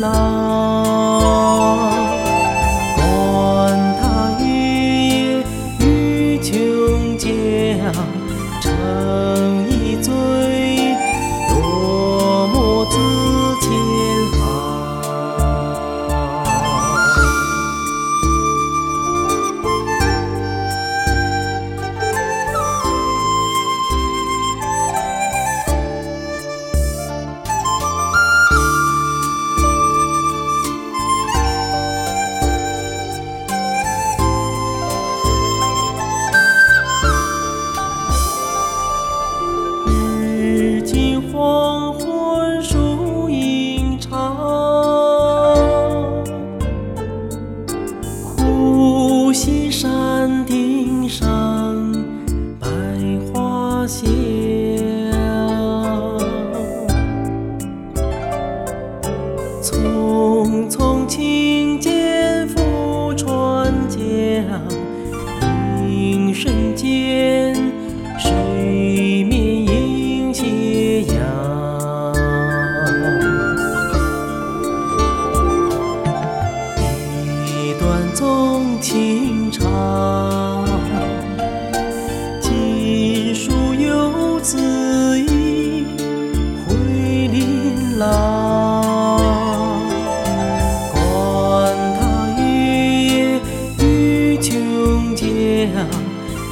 浪，管他雨夜与穷江。山顶上百花香。匆匆青剑赴川江，一瞬间，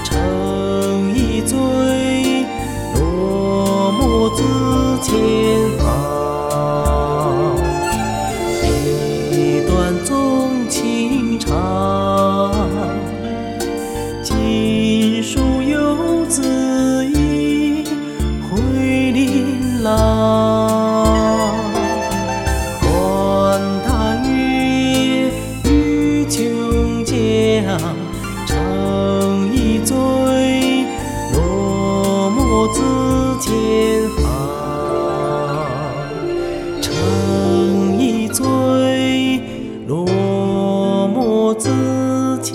成一醉，落寞自千行。一段纵情长，锦书游子意，回琳琅。观自千行。成一醉，落寞自千